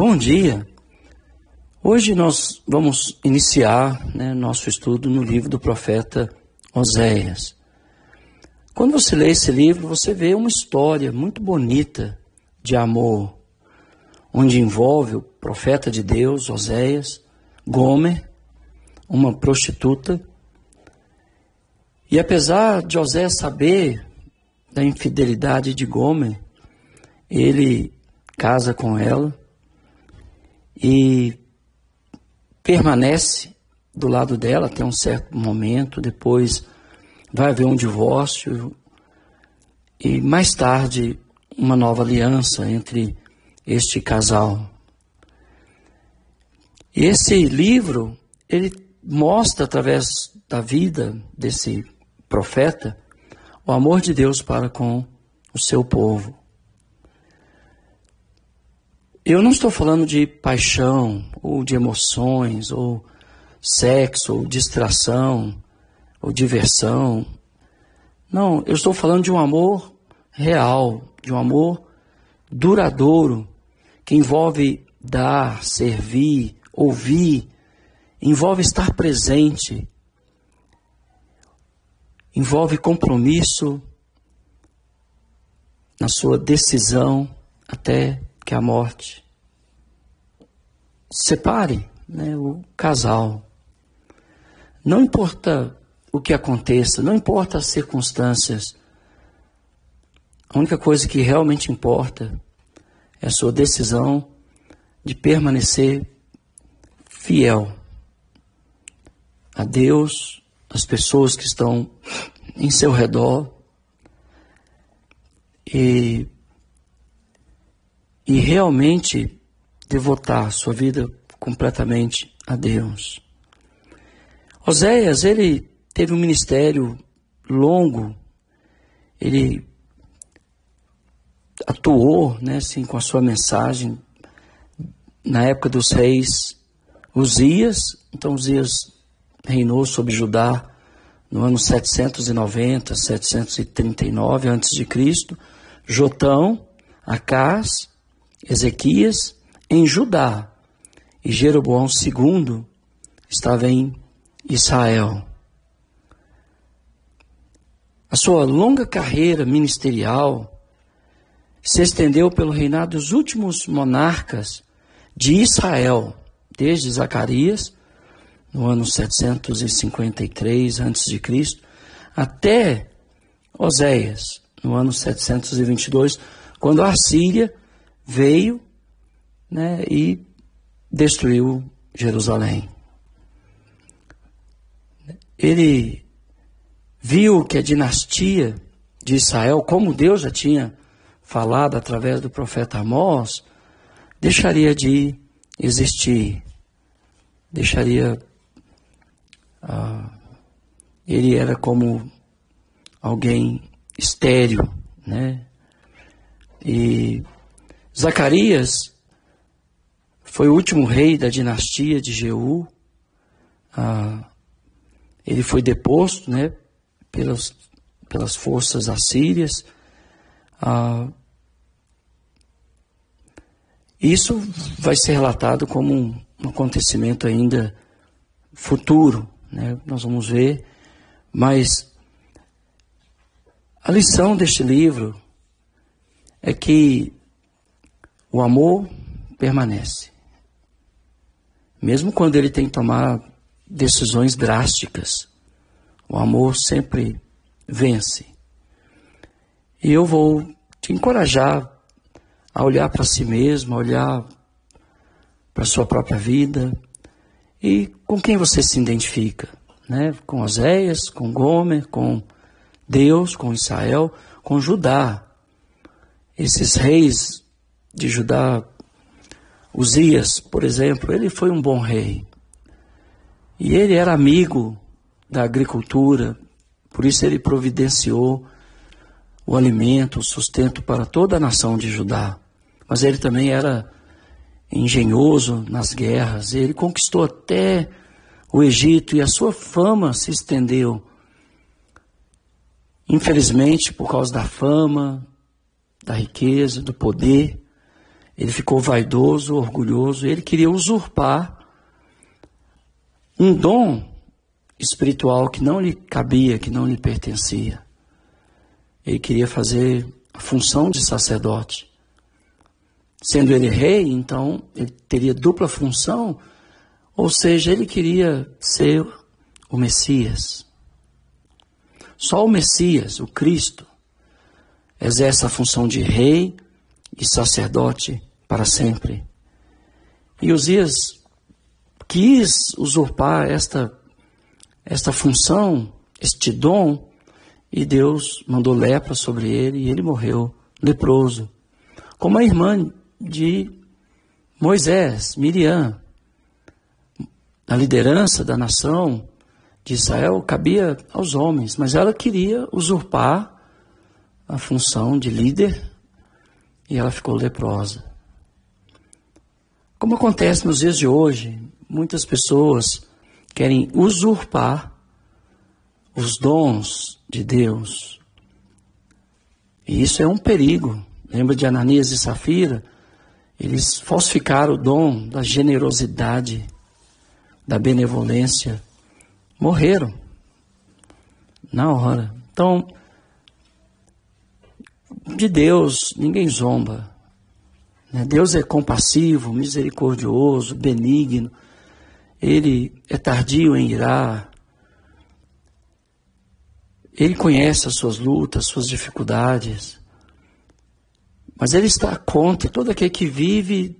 Bom dia! Hoje nós vamos iniciar né, nosso estudo no livro do profeta Oséias. Quando você lê esse livro, você vê uma história muito bonita de amor, onde envolve o profeta de Deus, Oséias, Gomer, uma prostituta. E apesar de Oséias saber da infidelidade de Gomer, ele casa com ela e permanece do lado dela até um certo momento, depois vai haver um divórcio e mais tarde uma nova aliança entre este casal. E esse livro, ele mostra através da vida desse profeta o amor de Deus para com o seu povo. Eu não estou falando de paixão, ou de emoções, ou sexo, ou distração, ou diversão. Não, eu estou falando de um amor real, de um amor duradouro, que envolve dar, servir, ouvir, envolve estar presente, envolve compromisso na sua decisão até que a morte separe né, o casal. Não importa o que aconteça, não importa as circunstâncias, a única coisa que realmente importa é a sua decisão de permanecer fiel a Deus, às pessoas que estão em seu redor e e realmente devotar sua vida completamente a Deus. Oséias, ele teve um ministério longo, ele atuou, né, assim, com a sua mensagem na época dos reis Uzias, então Uzias reinou sobre Judá no ano 790, 739 a.C., Jotão, Acás, Ezequias em Judá e Jeroboão II estava em Israel. A sua longa carreira ministerial se estendeu pelo reinado dos últimos monarcas de Israel, desde Zacarias, no ano 753 a.C., até Oséias, no ano 722, quando a Síria veio né, e destruiu Jerusalém. Ele viu que a dinastia de Israel, como Deus já tinha falado através do profeta Amós, deixaria de existir, deixaria. Ah, ele era como alguém estéril, né? E Zacarias foi o último rei da dinastia de Jeú. Ah, ele foi deposto né, pelas, pelas forças assírias. Ah, isso vai ser relatado como um, um acontecimento ainda futuro, né? nós vamos ver, mas a lição deste livro é que o amor permanece. Mesmo quando ele tem que tomar decisões drásticas, o amor sempre vence. E eu vou te encorajar a olhar para si mesmo, a olhar para sua própria vida e com quem você se identifica, né? Com Oséias, com Gomer, com Deus, com Israel, com Judá. Esses reis de Judá, Uzias, por exemplo, ele foi um bom rei. E ele era amigo da agricultura, por isso ele providenciou o alimento, o sustento para toda a nação de Judá. Mas ele também era engenhoso nas guerras, ele conquistou até o Egito e a sua fama se estendeu. Infelizmente, por causa da fama, da riqueza, do poder, ele ficou vaidoso, orgulhoso, ele queria usurpar um dom espiritual que não lhe cabia, que não lhe pertencia. Ele queria fazer a função de sacerdote. Sendo ele rei, então ele teria dupla função, ou seja, ele queria ser o Messias. Só o Messias, o Cristo, exerce a função de rei e sacerdote para sempre. E Osias quis usurpar esta, esta função, este dom, e Deus mandou lepra sobre ele e ele morreu leproso. Como a irmã de Moisés, Miriam, a liderança da nação de Israel cabia aos homens, mas ela queria usurpar a função de líder e ela ficou leprosa. Como acontece nos dias de hoje, muitas pessoas querem usurpar os dons de Deus. E isso é um perigo. Lembra de Ananias e Safira? Eles falsificaram o dom da generosidade, da benevolência. Morreram na hora. Então, de Deus ninguém zomba. Né? Deus é compassivo, misericordioso, benigno. Ele é tardio em irar. Ele conhece as suas lutas, suas dificuldades. Mas ele está contra todo aquele que vive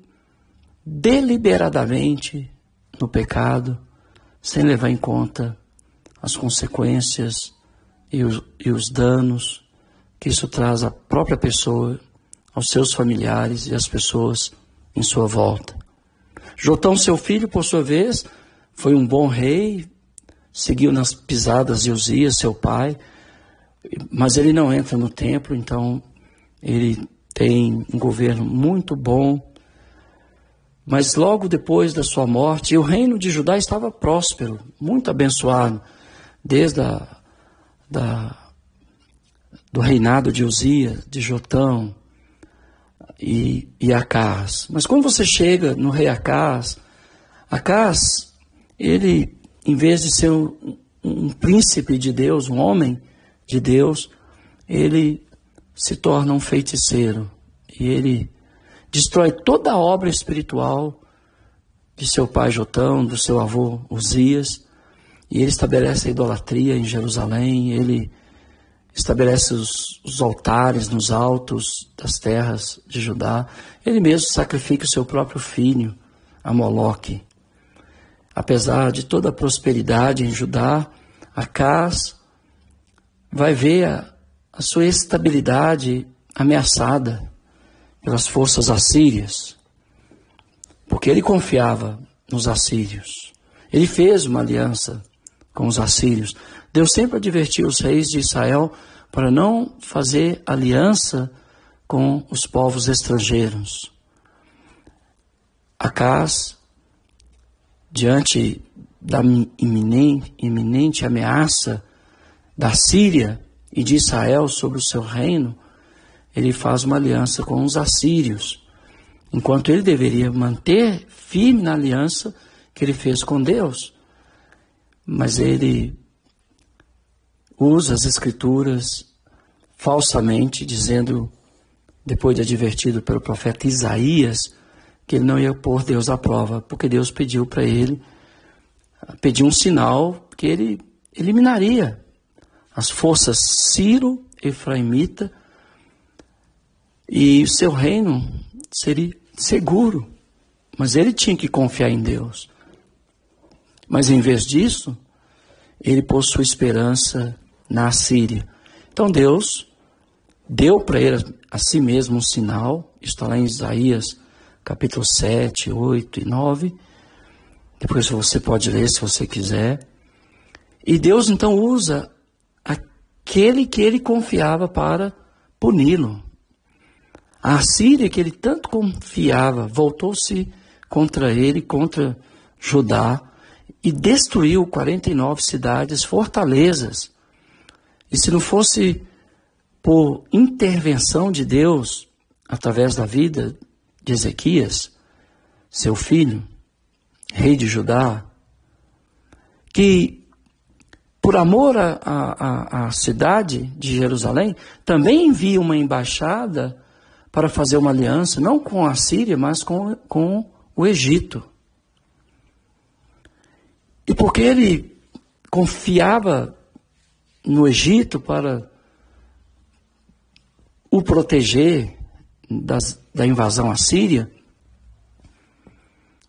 deliberadamente no pecado, sem levar em conta as consequências e os, e os danos que isso traz à própria pessoa, aos seus familiares e às pessoas em sua volta. Jotão, seu filho, por sua vez, foi um bom rei, seguiu nas pisadas de Uzias, seu pai, mas ele não entra no templo, então ele tem um governo muito bom. Mas logo depois da sua morte, o reino de Judá estava próspero, muito abençoado, desde a da do reinado de Uzias, de Jotão e, e Acás. Mas quando você chega no rei Acás, Acás, ele, em vez de ser um, um príncipe de Deus, um homem de Deus, ele se torna um feiticeiro. E ele destrói toda a obra espiritual de seu pai Jotão, do seu avô Uzias, e ele estabelece a idolatria em Jerusalém, ele estabelece os, os, altares nos altos das terras de Judá. Ele mesmo sacrifica o seu próprio filho a Moloque. Apesar de toda a prosperidade em Judá, Acás vai ver a, a sua estabilidade ameaçada pelas forças assírias, porque ele confiava nos assírios. Ele fez uma aliança com os assírios. Deus sempre advertiu os reis de Israel para não fazer aliança com os povos estrangeiros. Acas, diante da iminente, iminente ameaça da Síria e de Israel sobre o seu reino, ele faz uma aliança com os assírios, enquanto ele deveria manter firme na aliança que ele fez com Deus. Mas ele usa as escrituras falsamente, dizendo, depois de advertido pelo profeta Isaías, que ele não ia pôr Deus à prova, porque Deus pediu para ele, pediu um sinal que ele eliminaria as forças Ciro, Efraimita, e o seu reino seria seguro. Mas ele tinha que confiar em Deus. Mas em vez disso, ele pôs sua esperança na Síria. Então Deus deu para ele a si mesmo um sinal, está lá em Isaías capítulo 7, 8 e 9. Depois você pode ler se você quiser. E Deus então usa aquele que ele confiava para puni-lo. A Síria que ele tanto confiava voltou-se contra ele, contra Judá, e destruiu 49 cidades, fortalezas e se não fosse por intervenção de Deus, através da vida de Ezequias, seu filho, rei de Judá, que por amor à cidade de Jerusalém, também envia uma embaixada para fazer uma aliança, não com a Síria, mas com, com o Egito. E porque ele confiava no Egito para o proteger das, da invasão assíria,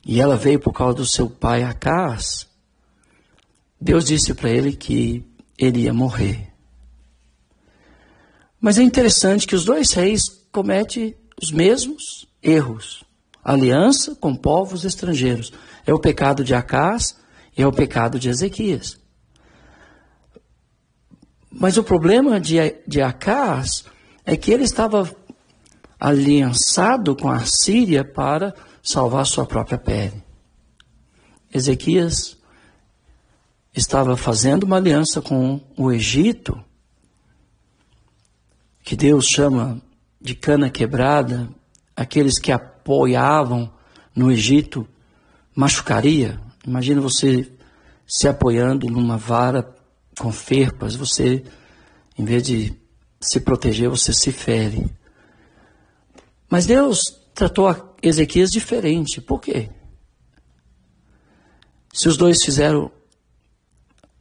e ela veio por causa do seu pai Acás, Deus disse para ele que ele ia morrer. Mas é interessante que os dois reis cometem os mesmos erros. Aliança com povos estrangeiros. É o pecado de Acás e é o pecado de Ezequias. Mas o problema de, de Acás é que ele estava aliançado com a Síria para salvar sua própria pele. Ezequias estava fazendo uma aliança com o Egito, que Deus chama de cana quebrada, aqueles que apoiavam no Egito machucaria. Imagina você se apoiando numa vara com ferpas, você, em vez de se proteger, você se fere. Mas Deus tratou Ezequias diferente. Por quê? Se os dois fizeram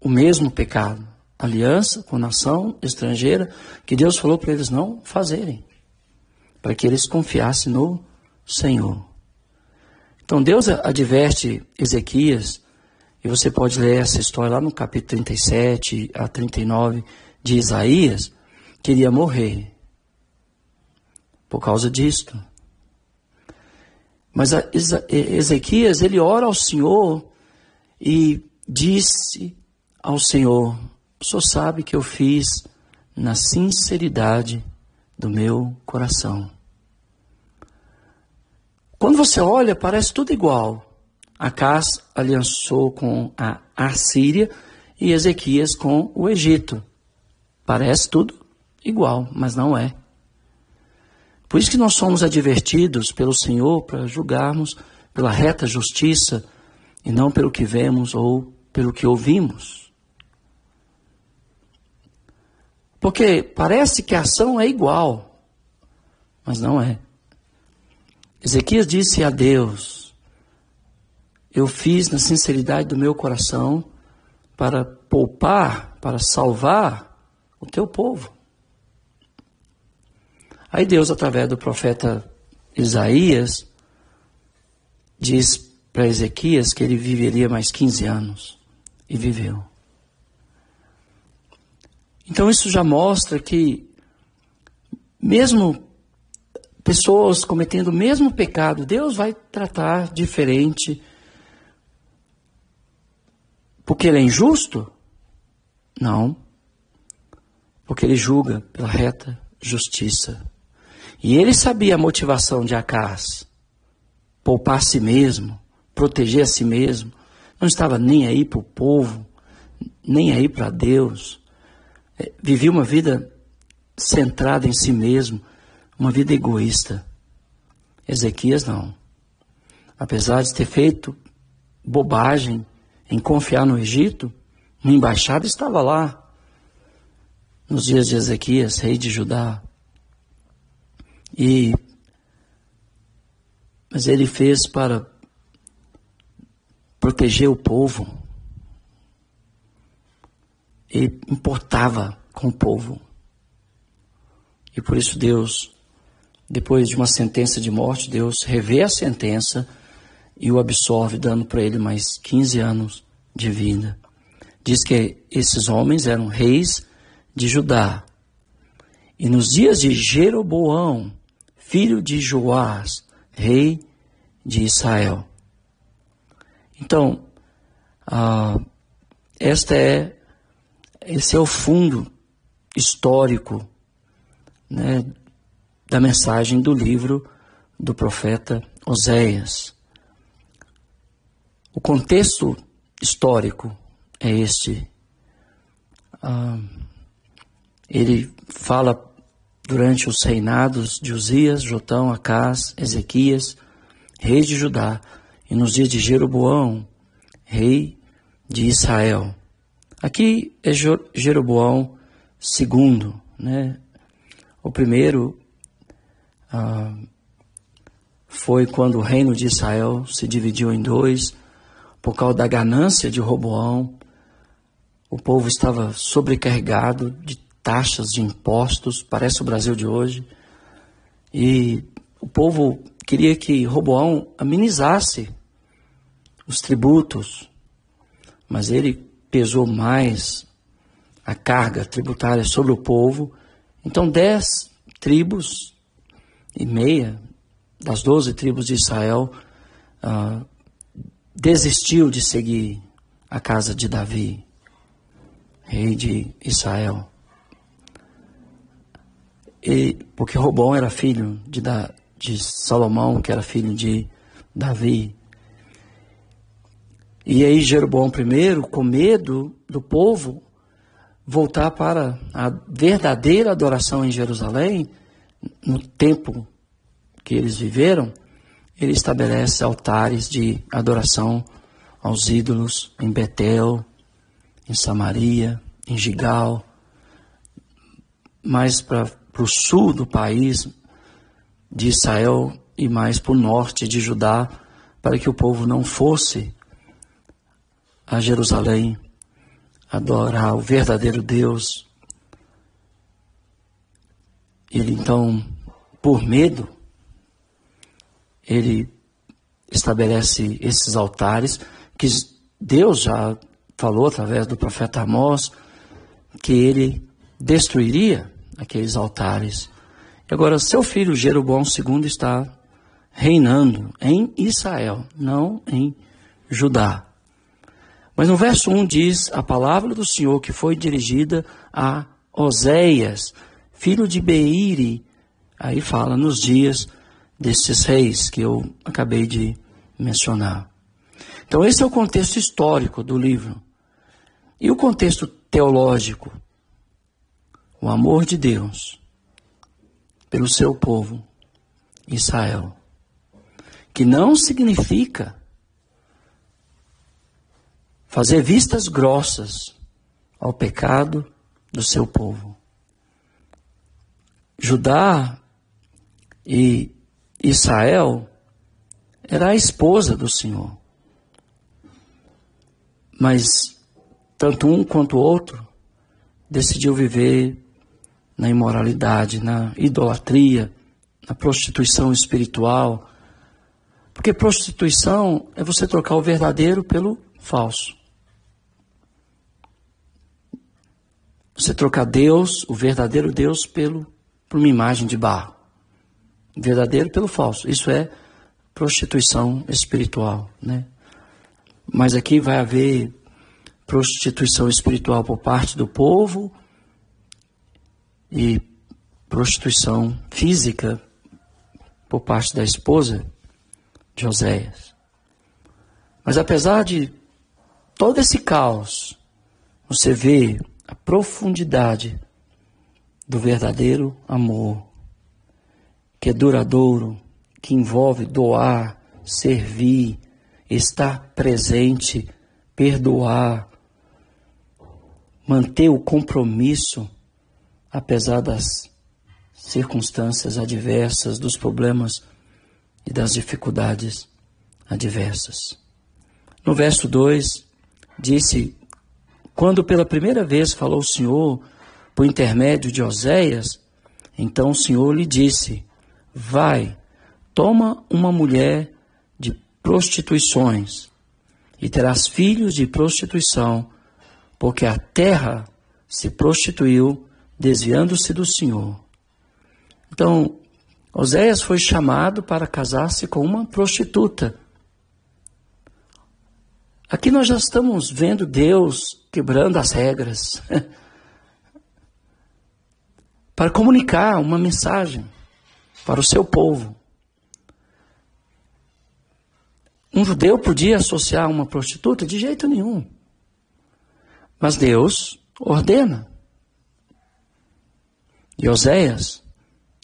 o mesmo pecado, aliança com nação estrangeira, que Deus falou para eles não fazerem, para que eles confiassem no Senhor. Então Deus adverte Ezequias, e você pode ler essa história lá no capítulo 37 a 39 de Isaías, que iria morrer por causa disto. Mas Ezequias, ele ora ao Senhor e disse ao Senhor: O Senhor sabe que eu fiz na sinceridade do meu coração. Quando você olha, parece tudo igual. Acás aliançou com a Assíria e Ezequias com o Egito. Parece tudo igual, mas não é. Por isso que nós somos advertidos pelo Senhor para julgarmos pela reta justiça e não pelo que vemos ou pelo que ouvimos. Porque parece que a ação é igual, mas não é. Ezequias disse a Deus: Eu fiz na sinceridade do meu coração para poupar, para salvar o teu povo. Aí Deus, através do profeta Isaías, diz para Ezequias que ele viveria mais 15 anos. E viveu. Então isso já mostra que, mesmo pessoas cometendo o mesmo pecado, Deus vai tratar diferente. Porque ele é injusto? Não. Porque ele julga pela reta justiça. E ele sabia a motivação de Acás: poupar a si mesmo, proteger a si mesmo. Não estava nem aí para o povo, nem aí para Deus. É, vivia uma vida centrada em si mesmo, uma vida egoísta. Ezequias não. Apesar de ter feito bobagem em confiar no Egito, uma embaixada estava lá. Nos dias de Ezequias, rei de Judá, e mas ele fez para proteger o povo. Ele importava com o povo. E por isso Deus, depois de uma sentença de morte, Deus revê a sentença e o absorve, dando para ele mais 15 anos de vida. Diz que esses homens eram reis de Judá. E nos dias de Jeroboão, filho de Joás, rei de Israel. Então, ah, esta é, esse é o fundo histórico né, da mensagem do livro do profeta Oséias. O contexto histórico é este. Ah, ele fala durante os reinados de Uzias, Jotão, Acás, Ezequias, reis de Judá, e nos dias de Jeroboão, rei de Israel. Aqui é Jeroboão II, né? O primeiro ah, foi quando o reino de Israel se dividiu em dois, por causa da ganância de Roboão. O povo estava sobrecarregado de taxas, de impostos, parece o Brasil de hoje. E o povo queria que Roboão amenizasse os tributos, mas ele pesou mais a carga tributária sobre o povo. Então, dez tribos e meia das doze tribos de Israel uh, desistiu de seguir a casa de Davi, rei de Israel. E, porque Robão era filho de, da, de Salomão, que era filho de Davi. E aí Jeroboão I, com medo do povo voltar para a verdadeira adoração em Jerusalém, no tempo que eles viveram, ele estabelece altares de adoração aos ídolos em Betel, em Samaria, em Gigal, mais para o sul do país de Israel e mais para o norte de Judá, para que o povo não fosse a Jerusalém adorar o verdadeiro Deus. Ele então, por medo, ele estabelece esses altares que Deus já falou através do profeta Amós que ele destruiria aqueles altares. Agora seu filho Jeroboão II está reinando em Israel, não em Judá. Mas no verso 1 diz a palavra do Senhor que foi dirigida a Oséias, filho de Beire. Aí fala nos dias desses reis que eu acabei de mencionar. Então, esse é o contexto histórico do livro. E o contexto teológico? O amor de Deus pelo seu povo, Israel. Que não significa fazer vistas grossas ao pecado do seu povo. Judá e Israel era a esposa do Senhor. Mas tanto um quanto o outro decidiu viver na imoralidade, na idolatria, na prostituição espiritual. Porque prostituição é você trocar o verdadeiro pelo falso. Você trocar Deus, o verdadeiro Deus, pelo, por uma imagem de barro. Verdadeiro pelo falso. Isso é prostituição espiritual, né? Mas aqui vai haver prostituição espiritual por parte do povo e prostituição física por parte da esposa de Oséias. Mas apesar de todo esse caos, você vê a profundidade do verdadeiro amor, que é duradouro, que envolve doar, servir, estar presente, perdoar, manter o compromisso, apesar das circunstâncias adversas, dos problemas e das dificuldades adversas. No verso 2, disse quando pela primeira vez falou o Senhor por intermédio de Oséias, então o Senhor lhe disse: Vai, toma uma mulher de prostituições e terás filhos de prostituição, porque a terra se prostituiu, desviando-se do Senhor. Então, Oséias foi chamado para casar-se com uma prostituta. Aqui nós já estamos vendo Deus quebrando as regras para comunicar uma mensagem para o seu povo. Um judeu podia associar uma prostituta? De jeito nenhum. Mas Deus ordena. E Oséias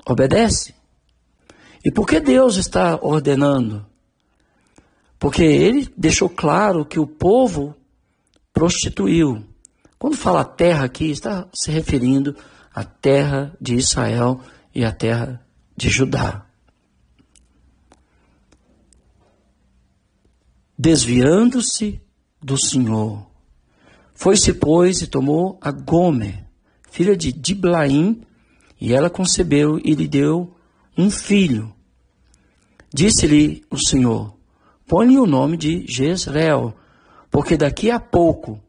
obedece. E por que Deus está ordenando? Porque ele deixou claro que o povo prostituiu. Quando fala terra aqui, está se referindo à terra de Israel e à terra de Judá. Desviando-se do Senhor, foi-se, pois, e tomou a Gomer, filha de Diblaim, e ela concebeu e lhe deu um filho. Disse-lhe o Senhor: Põe-lhe o nome de Jezreel, porque daqui a pouco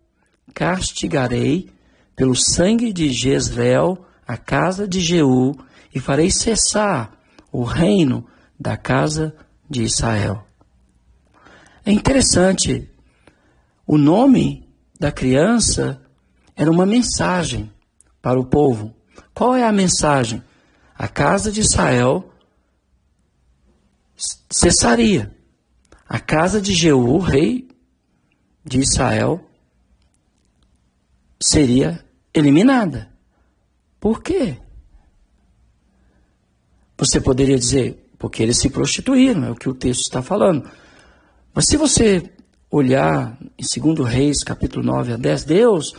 castigarei pelo sangue de Jezreel a casa de Jeú e farei cessar o reino da casa de Israel. É interessante, o nome da criança era uma mensagem para o povo. Qual é a mensagem? A casa de Israel cessaria. A casa de Jeú, rei de Israel, seria eliminada. Por quê? Você poderia dizer, porque eles se prostituíram, é o que o texto está falando. Mas se você olhar em 2 Reis, capítulo 9 a 10, Deus,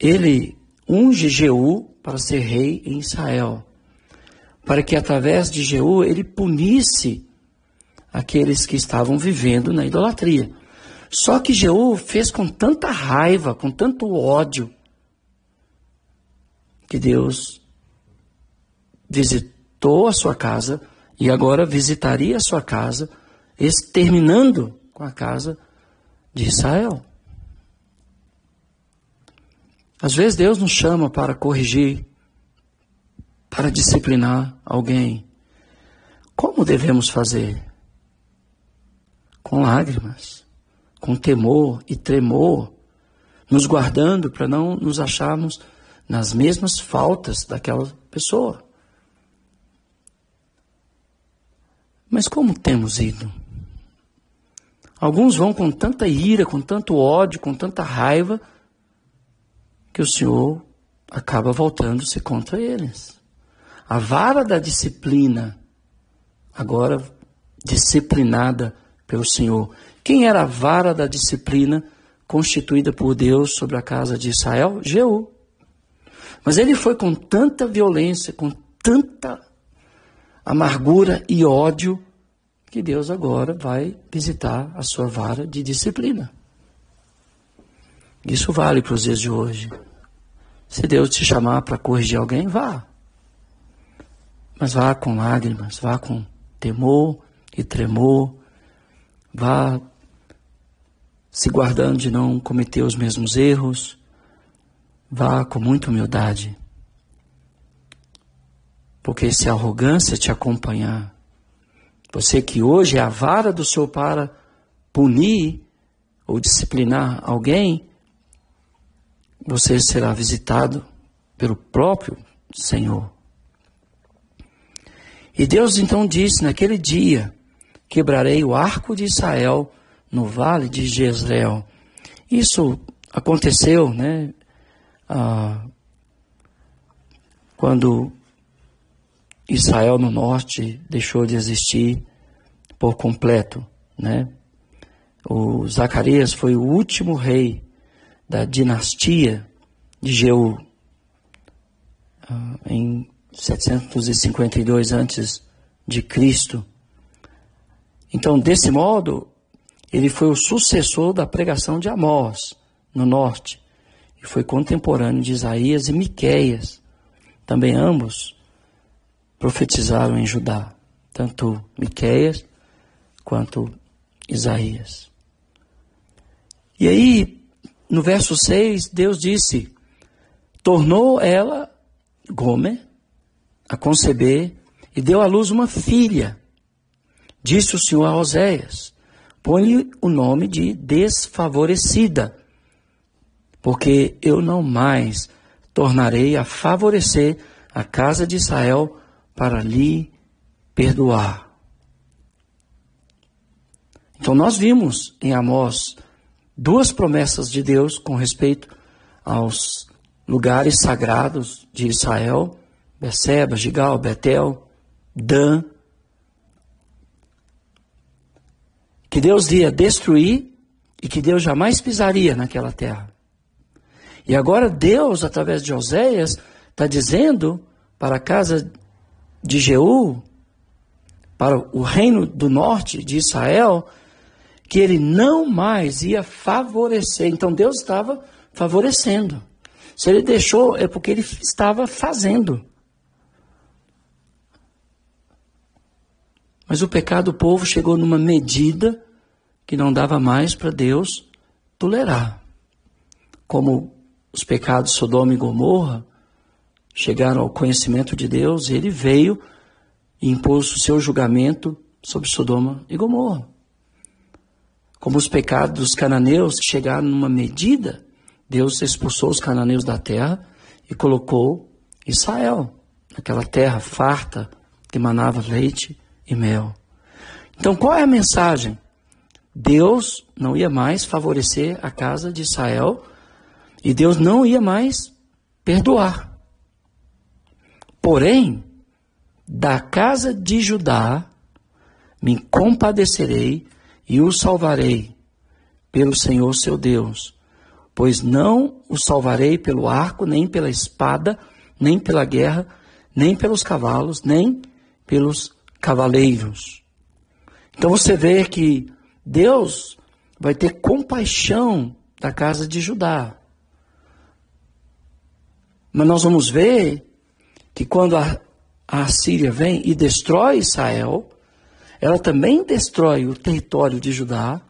ele unge Jeú para ser rei em Israel, para que através de Jeú ele punisse aqueles que estavam vivendo na idolatria. Só que Jeú fez com tanta raiva, com tanto ódio, que Deus visitou a sua casa e agora visitaria a sua casa, exterminando com a casa de Israel. Às vezes Deus nos chama para corrigir, para disciplinar alguém. Como devemos fazer? Com lágrimas com temor e tremor, nos guardando para não nos acharmos nas mesmas faltas daquela pessoa. Mas como temos ido? Alguns vão com tanta ira, com tanto ódio, com tanta raiva, que o Senhor acaba voltando-se contra eles. A vara da disciplina, agora disciplinada pelo Senhor, quem era a vara da disciplina constituída por Deus sobre a casa de Israel? Jeú. Mas ele foi com tanta violência, com tanta amargura e ódio, que Deus agora vai visitar a sua vara de disciplina. Isso vale para os dias de hoje. Se Deus te chamar para corrigir alguém, vá. Mas vá com lágrimas, vá com temor e tremor, vá se guardando de não cometer os mesmos erros, vá com muita humildade. Porque se a arrogância te acompanhar, você que hoje é a vara do Senhor para punir ou disciplinar alguém, você será visitado pelo próprio Senhor. E Deus então disse: naquele dia quebrarei o arco de Israel no vale de Jezreel. Isso aconteceu, né? Ah, quando Israel no norte deixou de existir por completo, né? O Zacarias foi o último rei da dinastia de Jeú ah, em 752 antes de Cristo. Então, desse modo, ele foi o sucessor da pregação de Amós, no norte, e foi contemporâneo de Isaías e Miqueias. Também ambos profetizaram em Judá, tanto Miqueias quanto Isaías. E aí, no verso 6, Deus disse: Tornou ela, Gomer, a conceber e deu à luz uma filha. Disse o Senhor a Oséias: põe o nome de desfavorecida, porque eu não mais tornarei a favorecer a casa de Israel para lhe perdoar. Então nós vimos em Amós duas promessas de Deus com respeito aos lugares sagrados de Israel, Beceba, Gigal, Betel, Dan, que Deus ia destruir e que Deus jamais pisaria naquela terra. E agora Deus, através de Oséias, está dizendo para a casa de Jeú, para o reino do norte de Israel, que ele não mais ia favorecer. Então Deus estava favorecendo. Se ele deixou, é porque ele estava fazendo. Mas o pecado do povo chegou numa medida que não dava mais para Deus tolerar. Como os pecados de Sodoma e Gomorra chegaram ao conhecimento de Deus, ele veio e impôs o seu julgamento sobre Sodoma e Gomorra. Como os pecados dos cananeus chegaram numa medida, Deus expulsou os cananeus da terra e colocou Israel, aquela terra farta que manava leite e mel. Então, qual é a mensagem? Deus não ia mais favorecer a casa de Israel e Deus não ia mais perdoar. Porém, da casa de Judá me compadecerei e o salvarei pelo Senhor seu Deus, pois não o salvarei pelo arco, nem pela espada, nem pela guerra, nem pelos cavalos, nem pelos cavaleiros. Então você vê que Deus vai ter compaixão da casa de Judá. Mas nós vamos ver que quando a, a Síria vem e destrói Israel, ela também destrói o território de Judá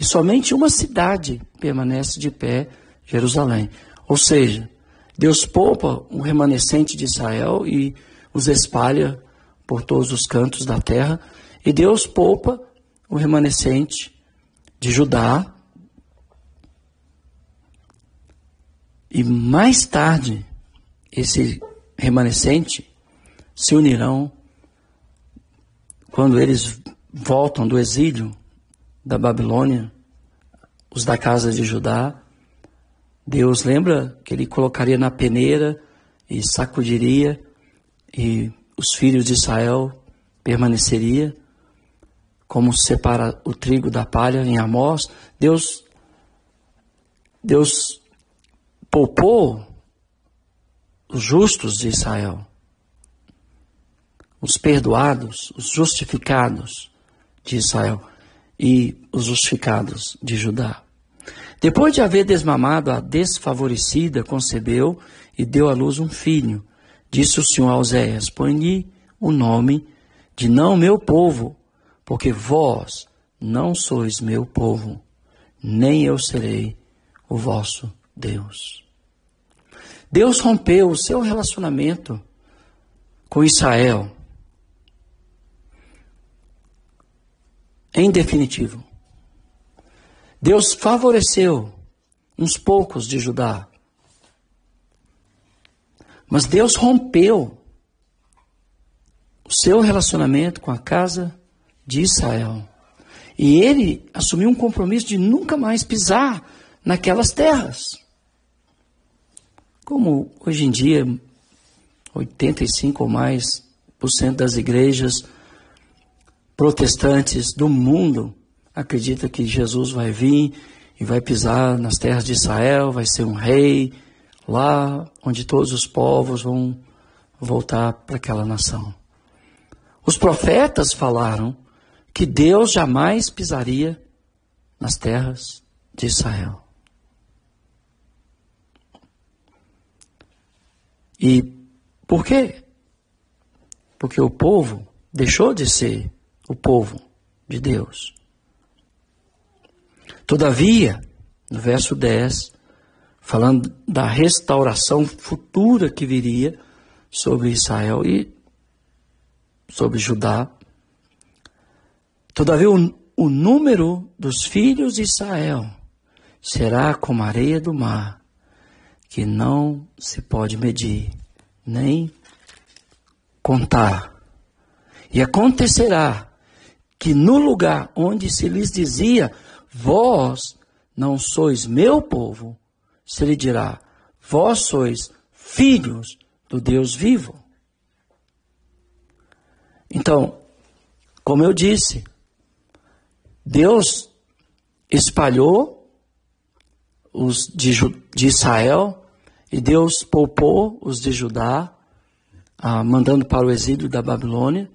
e somente uma cidade permanece de pé, Jerusalém. Ou seja, Deus poupa o remanescente de Israel e os espalha por todos os cantos da terra, e Deus poupa o remanescente de Judá. E mais tarde, esse remanescente se unirão quando eles voltam do exílio da Babilônia, os da casa de Judá. Deus lembra que ele colocaria na peneira e sacudiria e os filhos de Israel permaneceria, como separa o trigo da palha em Amós, Deus Deus poupou os justos de Israel, os perdoados, os justificados de Israel e os justificados de Judá. Depois de haver desmamado a desfavorecida, concebeu e deu à luz um filho, Disse o Senhor a Oséias: Põe-lhe o nome de não meu povo, porque vós não sois meu povo, nem eu serei o vosso Deus. Deus rompeu o seu relacionamento com Israel. Em definitivo, Deus favoreceu uns poucos de Judá, mas Deus rompeu o seu relacionamento com a casa de Israel. E ele assumiu um compromisso de nunca mais pisar naquelas terras. Como hoje em dia, 85 ou mais por cento das igrejas protestantes do mundo acredita que Jesus vai vir e vai pisar nas terras de Israel, vai ser um rei, lá onde todos os povos vão voltar para aquela nação. Os profetas falaram que Deus jamais pisaria nas terras de Israel. E por quê? Porque o povo deixou de ser o povo de Deus. Todavia, no verso 10, falando da restauração futura que viria sobre Israel e sobre Judá. Todavia, o, o número dos filhos de Israel será como a areia do mar, que não se pode medir, nem contar. E acontecerá que no lugar onde se lhes dizia, vós não sois meu povo, se lhe dirá: Vós sois filhos do Deus vivo. Então, como eu disse, Deus espalhou os de, de Israel e Deus poupou os de Judá, ah, mandando para o exílio da Babilônia.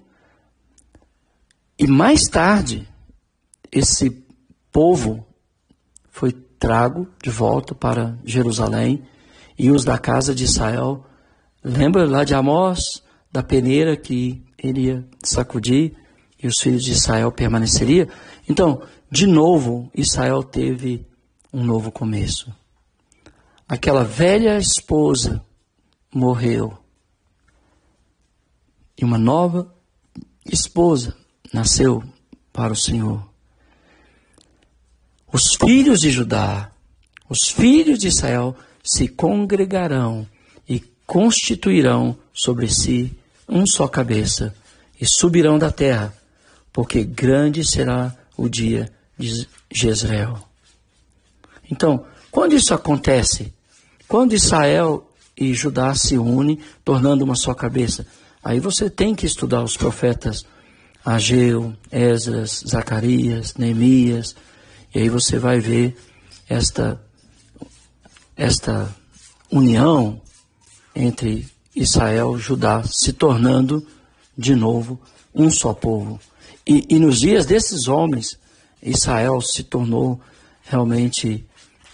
E mais tarde, esse povo foi trago de volta para Jerusalém e os da casa de Israel. Lembra lá de Amós, da peneira que ele ia sacudir e os filhos de Israel permaneceriam? Então, de novo, Israel teve um novo começo. Aquela velha esposa morreu. E uma nova esposa nasceu para o Senhor. Os filhos de Judá, os filhos de Israel se congregarão e constituirão sobre si um só cabeça e subirão da terra, porque grande será o dia de Jezreel. Então, quando isso acontece, quando Israel e Judá se unem, tornando uma só cabeça, aí você tem que estudar os profetas Ageu, Esdras, Zacarias, Neemias, e aí você vai ver esta, esta união entre Israel e Judá se tornando de novo um só povo. E, e nos dias desses homens, Israel se tornou realmente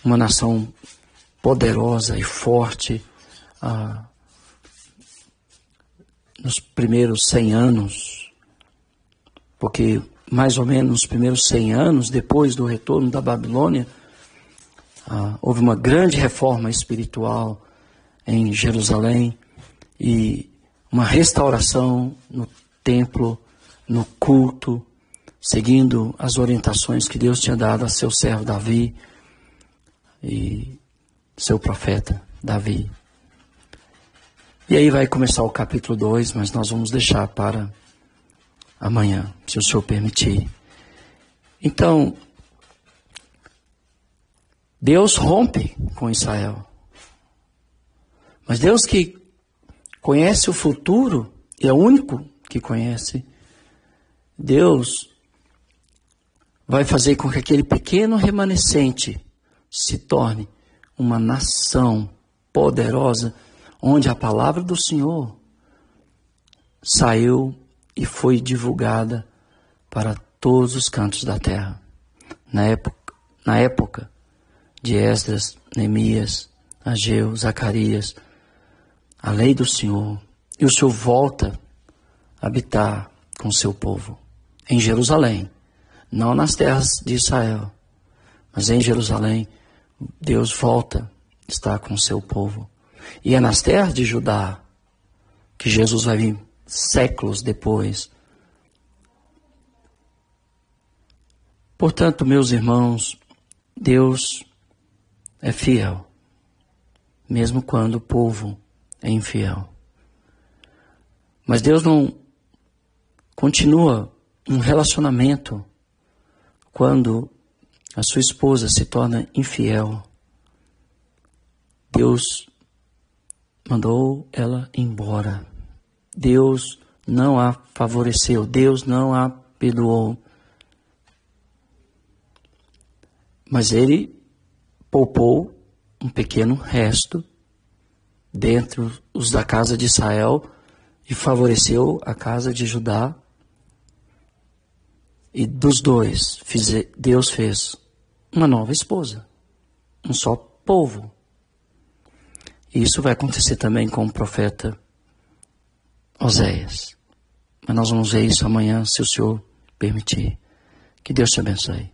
uma nação poderosa e forte ah, nos primeiros 100 anos, porque mais ou menos nos primeiros 100 anos, depois do retorno da Babilônia, ah, houve uma grande reforma espiritual em Jerusalém e uma restauração no templo, no culto, seguindo as orientações que Deus tinha dado a seu servo Davi e seu profeta Davi. E aí vai começar o capítulo 2, mas nós vamos deixar para amanhã, se o Senhor permitir. Então, Deus rompe com Israel. Mas Deus que conhece o futuro, e é o único que conhece, Deus vai fazer com que aquele pequeno remanescente se torne uma nação poderosa, onde a palavra do Senhor saiu e foi divulgada para todos os cantos da terra. Na época, na época de Esdras, Neemias, Ageu, Zacarias, a lei do Senhor, e o Senhor volta a habitar com seu povo em Jerusalém, não nas terras de Israel, mas em Jerusalém Deus volta a estar com o seu povo. E é nas terras de Judá que Jesus vai vir séculos depois. Portanto, meus irmãos, Deus é fiel, mesmo quando o povo é infiel. Mas Deus não continua um relacionamento quando a sua esposa se torna infiel, Deus mandou ela embora. Deus não a favoreceu, Deus não a perdoou. Mas ele poupou um pequeno resto dentro os da casa de Israel e favoreceu a casa de Judá. E dos dois, Deus fez uma nova esposa, um só povo. E isso vai acontecer também com o profeta Oséias. Mas nós vamos ver isso amanhã, se o Senhor permitir. Que Deus te abençoe.